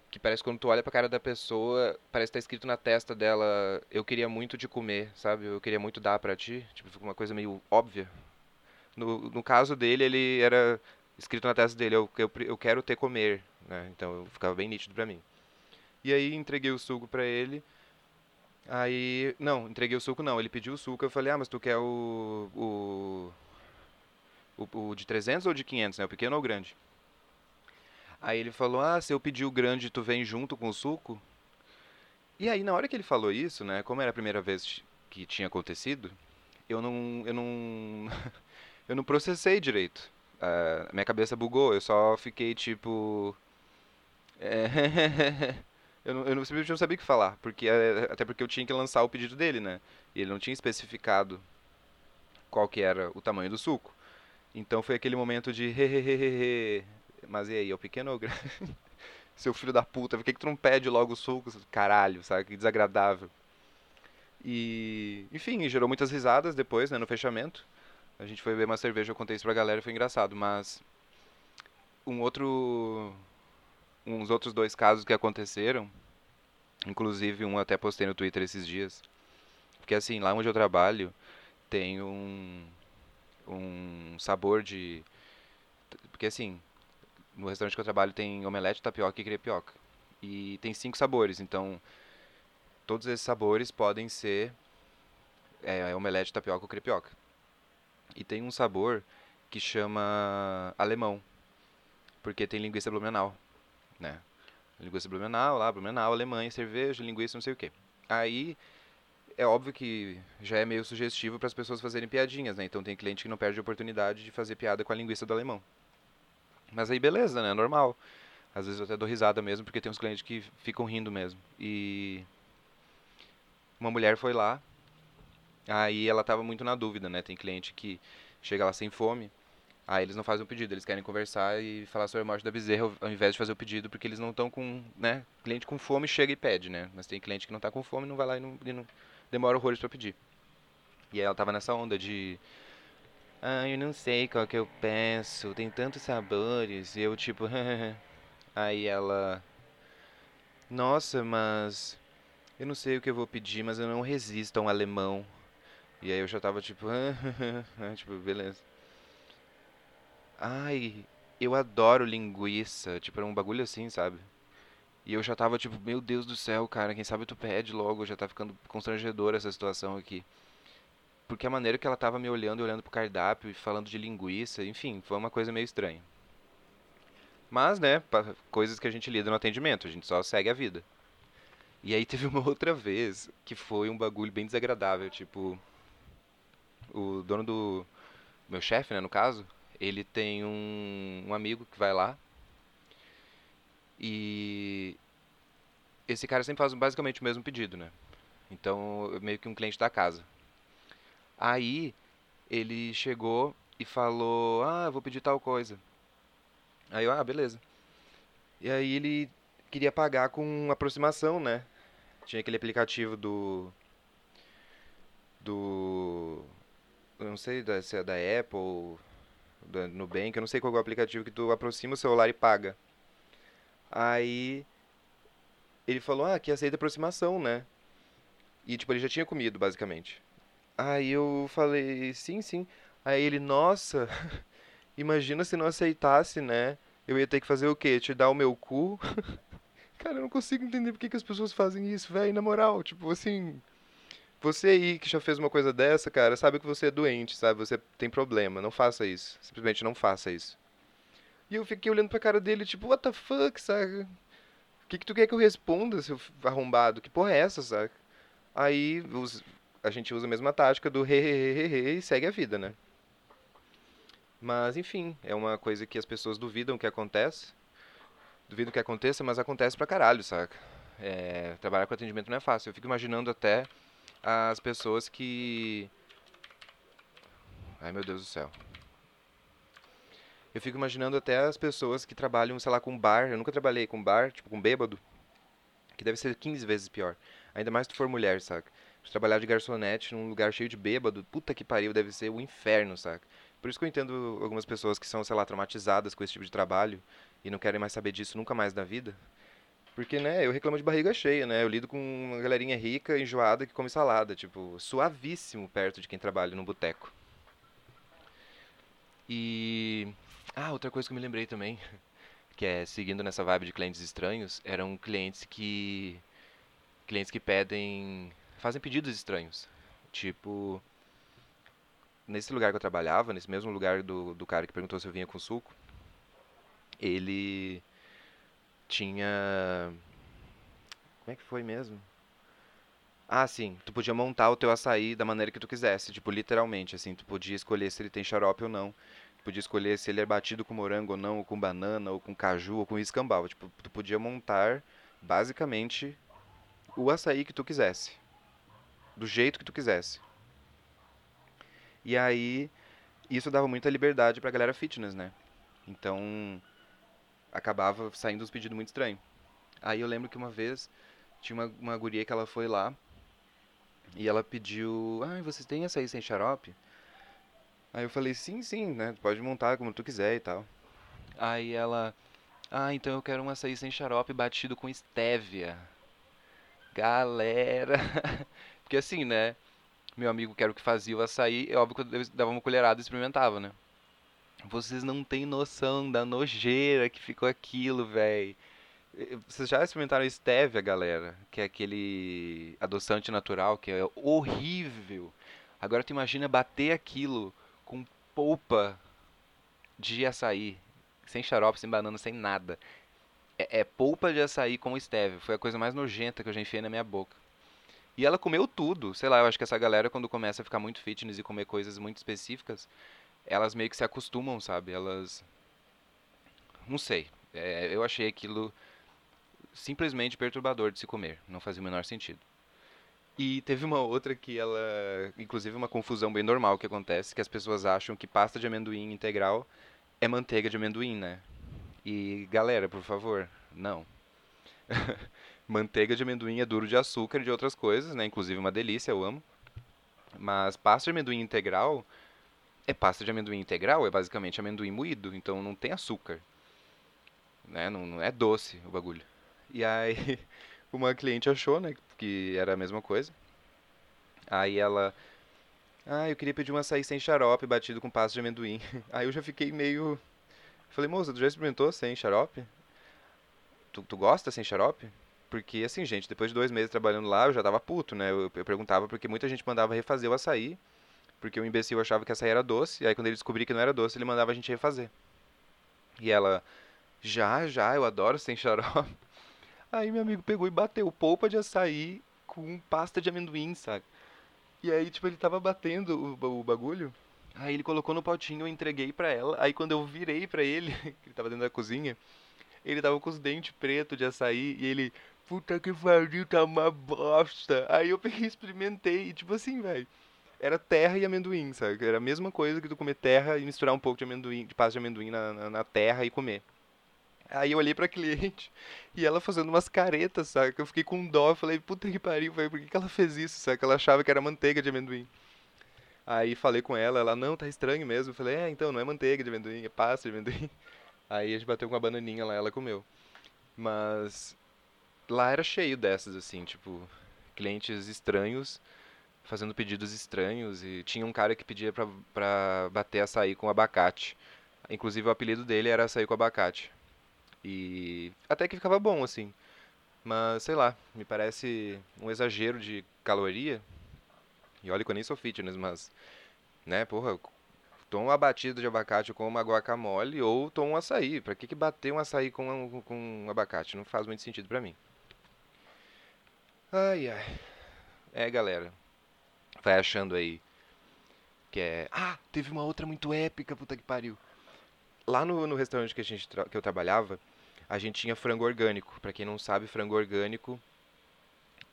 Speaker 3: Que parece quando tu olha pra cara da pessoa, parece que tá escrito na testa dela: Eu queria muito te comer, sabe? Eu queria muito dar pra ti. Tipo, uma coisa meio óbvia. No, no caso dele, ele era escrito na testa dele: Eu, eu, eu quero te comer. Né? Então ficava bem nítido pra mim. E aí entreguei o suco pra ele. Aí, não, entreguei o suco não, ele pediu o suco, eu falei, ah, mas tu quer o, o, o, o de 300 ou de 500, né, o pequeno ou o grande? Aí ele falou, ah, se eu pedir o grande, tu vem junto com o suco? E aí, na hora que ele falou isso, né, como era a primeira vez que tinha acontecido, eu não, eu não, eu não processei direito. Uh, minha cabeça bugou, eu só fiquei tipo... É... Eu, não, eu não, simplesmente não sabia o que falar, porque é, até porque eu tinha que lançar o pedido dele, né? E ele não tinha especificado qual que era o tamanho do suco. Então foi aquele momento de hehehehe. Mas e aí, é o pequeno ou grande? Seu filho da puta, por que, que tu não pede logo o suco? Caralho, sabe? Que desagradável. E, enfim, gerou muitas risadas depois, né, no fechamento. A gente foi beber uma cerveja, eu contei isso pra galera e foi engraçado, mas um outro uns outros dois casos que aconteceram, inclusive um até postei no Twitter esses dias, porque assim, lá onde eu trabalho tem um, um sabor de... Porque assim, no restaurante que eu trabalho tem omelete, tapioca e crepioca. E tem cinco sabores, então todos esses sabores podem ser é, omelete, tapioca ou crepioca. E tem um sabor que chama alemão, porque tem linguiça blumenau né? Linguiça Blumenau, lá, Blumenau, Alemanha, cerveja, linguiça, não sei o quê. Aí, é óbvio que já é meio sugestivo para as pessoas fazerem piadinhas, né? Então tem cliente que não perde a oportunidade de fazer piada com a linguiça do alemão. Mas aí beleza, né? Normal. Às vezes eu até dou risada mesmo, porque tem uns clientes que ficam rindo mesmo. E uma mulher foi lá, aí ela estava muito na dúvida, né? Tem cliente que chega lá sem fome, Aí eles não fazem o pedido, eles querem conversar e falar sobre a morte da bezerra ao invés de fazer o pedido, porque eles não estão com, né, cliente com fome chega e pede, né? Mas tem cliente que não está com fome, não vai lá e não, e não demora horrores para pedir. E aí ela tava nessa onda de ah, eu não sei qual que eu peço, tem tantos sabores, e eu tipo, aí ela Nossa, mas eu não sei o que eu vou pedir, mas eu não resisto a um alemão. E aí eu já tava tipo, tipo, beleza. Ai, eu adoro linguiça. Tipo, era um bagulho assim, sabe? E eu já tava tipo, meu Deus do céu, cara, quem sabe tu pede logo, já tá ficando constrangedora essa situação aqui. Porque a maneira que ela tava me olhando, olhando pro cardápio e falando de linguiça, enfim, foi uma coisa meio estranha. Mas, né, coisas que a gente lida no atendimento, a gente só segue a vida. E aí teve uma outra vez que foi um bagulho bem desagradável, tipo, o dono do meu chefe, né, no caso, ele tem um, um amigo que vai lá e esse cara sempre faz basicamente o mesmo pedido, né? Então, meio que um cliente da casa. Aí, ele chegou e falou: Ah, vou pedir tal coisa. Aí eu, ah, beleza. E aí ele queria pagar com aproximação, né? Tinha aquele aplicativo do. Do. Eu não sei se é da Apple, da Nubank, eu não sei qual é o aplicativo que tu aproxima o celular e paga. Aí ele falou, ah, que aceita aproximação, né? E tipo, ele já tinha comido, basicamente. Aí eu falei, sim, sim. Aí ele, nossa, imagina se não aceitasse, né? Eu ia ter que fazer o quê? Te dar o meu cu? Cara, eu não consigo entender por que, que as pessoas fazem isso, velho. Na moral, tipo assim. Você aí que já fez uma coisa dessa, cara, sabe que você é doente, sabe? Você tem problema. Não faça isso. Simplesmente não faça isso. E eu fiquei olhando pra cara dele, tipo, what the fuck, sabe? O que, que tu quer que eu responda, seu arrombado? Que porra é essa, sabe? Aí os, a gente usa a mesma tática do he, he, he, he, e segue a vida, né? Mas, enfim, é uma coisa que as pessoas duvidam que acontece. Duvidam que aconteça, mas acontece pra caralho, saca? É, trabalhar com atendimento não é fácil. Eu fico imaginando até as pessoas que. Ai meu Deus do céu. Eu fico imaginando até as pessoas que trabalham, sei lá, com bar. Eu nunca trabalhei com bar, tipo, com bêbado. Que deve ser 15 vezes pior. Ainda mais se tu for mulher, saca? Trabalhar de garçonete num lugar cheio de bêbado, puta que pariu, deve ser o inferno, saca? Por isso que eu entendo algumas pessoas que são, sei lá, traumatizadas com esse tipo de trabalho e não querem mais saber disso nunca mais na vida. Porque, né, eu reclamo de barriga cheia, né? Eu lido com uma galerinha rica, enjoada, que come salada, tipo, suavíssimo perto de quem trabalha no boteco. E. Ah, outra coisa que eu me lembrei também, que é seguindo nessa vibe de clientes estranhos, eram clientes que. clientes que pedem. fazem pedidos estranhos. Tipo, nesse lugar que eu trabalhava, nesse mesmo lugar do, do cara que perguntou se eu vinha com suco, ele tinha. Como é que foi mesmo? Ah, sim. Tu podia montar o teu açaí da maneira que tu quisesse. Tipo, literalmente, assim. Tu podia escolher se ele tem xarope ou não. Tu podia escolher se ele é batido com morango ou não, ou com banana, ou com caju, ou com escambau. Tipo, tu podia montar, basicamente, o açaí que tu quisesse. Do jeito que tu quisesse. E aí, isso dava muita liberdade pra galera fitness, né? Então, acabava saindo uns pedidos muito estranhos. Aí eu lembro que uma vez tinha uma, uma guria que ela foi lá e ela pediu: Ah, vocês têm açaí sem xarope? Aí eu falei: Sim, sim, né? Pode montar como tu quiser e tal. Aí ela: Ah, então eu quero um açaí sem xarope batido com estévia. Galera! Porque assim, né? meu amigo que era o que fazia o açaí, é óbvio que eu dava uma colherada e experimentava, né? Vocês não têm noção da nojeira que ficou aquilo, velho. Vocês já experimentaram stevia, galera? Que é aquele adoçante natural que é horrível. Agora tu imagina bater aquilo com polpa de açaí, sem xarope, sem banana, sem nada. É, é polpa de açaí com stevia. Foi a coisa mais nojenta que eu já enfiei na minha boca. E ela comeu tudo. Sei lá, eu acho que essa galera, quando começa a ficar muito fitness e comer coisas muito específicas, elas meio que se acostumam, sabe? Elas. Não sei. É, eu achei aquilo simplesmente perturbador de se comer. Não fazia o menor sentido. E teve uma outra que ela. Inclusive, uma confusão bem normal que acontece: que as pessoas acham que pasta de amendoim integral é manteiga de amendoim, né? E galera, por favor, não. Manteiga de amendoim é duro de açúcar e de outras coisas, né? Inclusive uma delícia, eu amo. Mas pasta de amendoim integral é pasta de amendoim integral, é basicamente amendoim moído, então não tem açúcar. Né? Não, não é doce o bagulho. E aí uma cliente achou, né, que era a mesma coisa. Aí ela ah, eu queria pedir um açaí sem xarope batido com pasta de amendoim. Aí eu já fiquei meio. Falei, moça, tu já experimentou sem xarope? Tu, tu gosta sem xarope? Porque, assim, gente, depois de dois meses trabalhando lá, eu já tava puto, né? Eu, eu perguntava porque muita gente mandava refazer o açaí, porque o imbecil achava que açaí era doce, aí quando ele descobria que não era doce, ele mandava a gente refazer. E ela, já, já, eu adoro sem xarope. Aí meu amigo pegou e bateu polpa de açaí com pasta de amendoim, sabe? E aí, tipo, ele tava batendo o, o bagulho. Aí ele colocou no potinho, eu entreguei pra ela. Aí quando eu virei pra ele, que ele tava dentro da cozinha, ele tava com os dentes pretos de açaí e ele, puta que pariu, tá uma bosta. Aí eu peguei experimentei, e tipo assim, velho. Era terra e amendoim, sabe? Era a mesma coisa que tu comer terra e misturar um pouco de amendoim, de pasta de amendoim na, na, na terra e comer. Aí eu olhei pra cliente e ela fazendo umas caretas? Que eu fiquei com dó. Falei, puta que pariu, velho, por que, que ela fez isso? Que ela achava que era manteiga de amendoim. Aí falei com ela, ela, não, tá estranho mesmo. Eu falei, é, então, não é manteiga de amendoim, é pasta de amendoim. Aí a gente bateu com uma bananinha lá, ela comeu. Mas lá era cheio dessas, assim, tipo, clientes estranhos fazendo pedidos estranhos. E tinha um cara que pedia pra, pra bater açaí com abacate. Inclusive o apelido dele era açaí com abacate. E até que ficava bom, assim. Mas, sei lá, me parece um exagero de caloria. E olha que eu nem sou fitness, mas, né, porra, tomo uma batida de abacate com uma guacamole ou tomo um açaí. Pra que, que bater um açaí com, um, com um abacate? Não faz muito sentido pra mim. Ai, ai. É, galera. Vai achando aí que é... Ah, teve uma outra muito épica, puta que pariu. Lá no, no restaurante que, a gente que eu trabalhava, a gente tinha frango orgânico. Pra quem não sabe, frango orgânico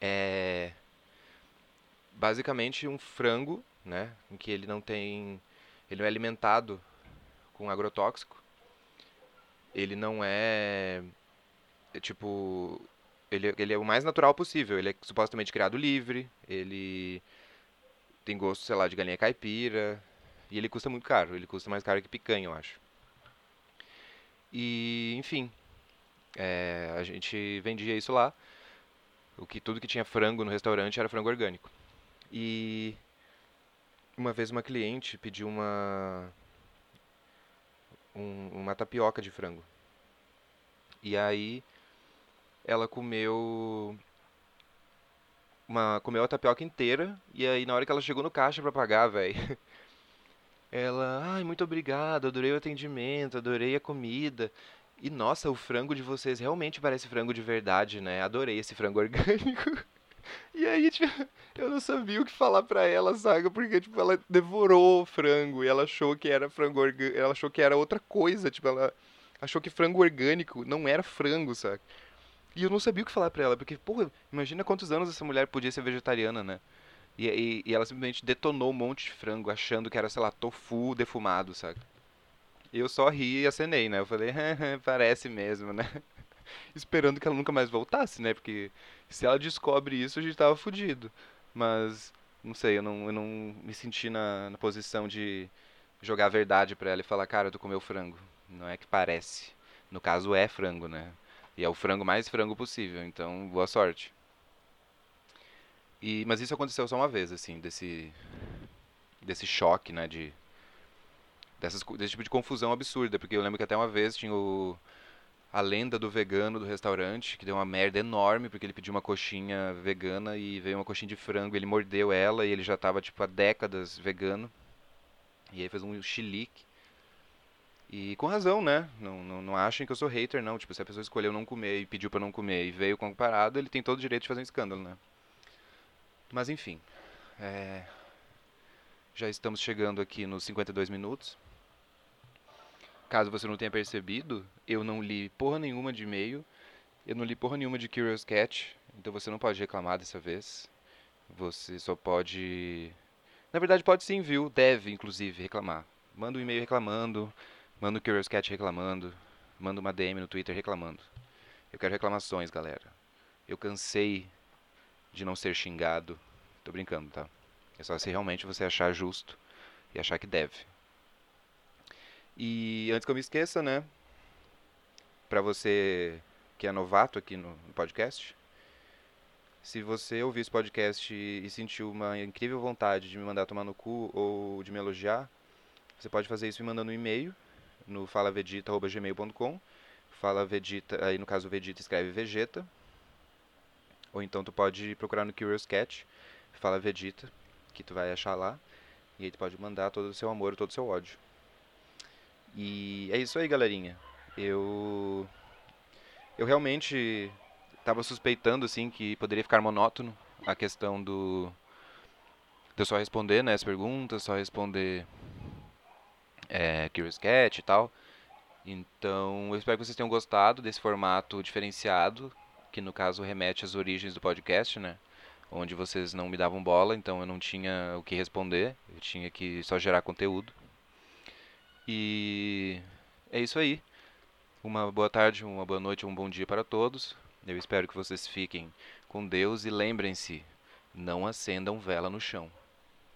Speaker 3: é basicamente um frango, né, em que ele não tem, ele não é alimentado com agrotóxico. Ele não é, é tipo, ele, ele é o mais natural possível. Ele é supostamente criado livre, ele tem gosto, sei lá, de galinha caipira, e ele custa muito caro. Ele custa mais caro que picanha, eu acho. E, enfim, é, a gente vendia isso lá. O que tudo que tinha frango no restaurante era frango orgânico. E uma vez uma cliente pediu uma um, uma tapioca de frango. E aí ela comeu uma comeu a tapioca inteira e aí na hora que ela chegou no caixa para pagar, velho, ela, ai, muito obrigado, adorei o atendimento, adorei a comida. E nossa, o frango de vocês realmente parece frango de verdade, né? Adorei esse frango orgânico. E aí, tipo, eu não sabia o que falar pra ela, sabe? Porque, tipo, ela devorou o frango e ela achou que era frango orgânico. Ela achou que era outra coisa, tipo, ela achou que frango orgânico não era frango, sabe? E eu não sabia o que falar pra ela, porque, porra, imagina quantos anos essa mulher podia ser vegetariana, né? E, e, e ela simplesmente detonou um monte de frango, achando que era, sei lá, tofu defumado, sabe? Eu só ri e acenei, né? Eu falei, parece mesmo, né? Esperando que ela nunca mais voltasse, né? Porque se ela descobre isso, a gente tava fudido. Mas, não sei, eu não, eu não me senti na, na posição de jogar a verdade pra ela e falar, cara, tu comeu frango. Não é que parece. No caso, é frango, né? E é o frango mais frango possível, então boa sorte. E, mas isso aconteceu só uma vez, assim, desse, desse choque, né, de, dessas, desse tipo de confusão absurda, porque eu lembro que até uma vez tinha o, a lenda do vegano do restaurante, que deu uma merda enorme, porque ele pediu uma coxinha vegana e veio uma coxinha de frango, ele mordeu ela e ele já estava tipo há décadas vegano. E aí fez um chilique. E com razão, né? Não, não, não achem que eu sou hater, não. Tipo, se a pessoa escolheu não comer e pediu para não comer e veio com parado, ele tem todo o direito de fazer um escândalo, né? Mas enfim. É... Já estamos chegando aqui nos 52 minutos. Caso você não tenha percebido, eu não li porra nenhuma de e-mail, eu não li porra nenhuma de Curious Cat, então você não pode reclamar dessa vez. Você só pode. Na verdade, pode sim, viu? Deve, inclusive, reclamar. Manda um e-mail reclamando, manda um Curious Cat reclamando, manda uma DM no Twitter reclamando. Eu quero reclamações, galera. Eu cansei de não ser xingado. Tô brincando, tá? É só se realmente você achar justo e achar que deve. E antes que eu me esqueça, né? Para você que é novato aqui no podcast, se você ouvir esse podcast e sentiu uma incrível vontade de me mandar tomar no cu ou de me elogiar, você pode fazer isso me mandando um e-mail no falavedita.gmail.com Fala Vegeta, aí no caso Vegeta escreve Vegeta. Ou então tu pode procurar no Curious Cat, Fala Vegeta, que tu vai achar lá. E aí tu pode mandar todo o seu amor, todo o seu ódio. E é isso aí, galerinha. Eu eu realmente estava suspeitando assim que poderia ficar monótono a questão do de eu só responder né, as perguntas, só responder é, Curious Cat e tal. Então, eu espero que vocês tenham gostado desse formato diferenciado que no caso remete às origens do podcast, né? Onde vocês não me davam bola, então eu não tinha o que responder, eu tinha que só gerar conteúdo. E é isso aí. Uma boa tarde, uma boa noite, um bom dia para todos. Eu espero que vocês fiquem com Deus e lembrem-se, não acendam vela no chão.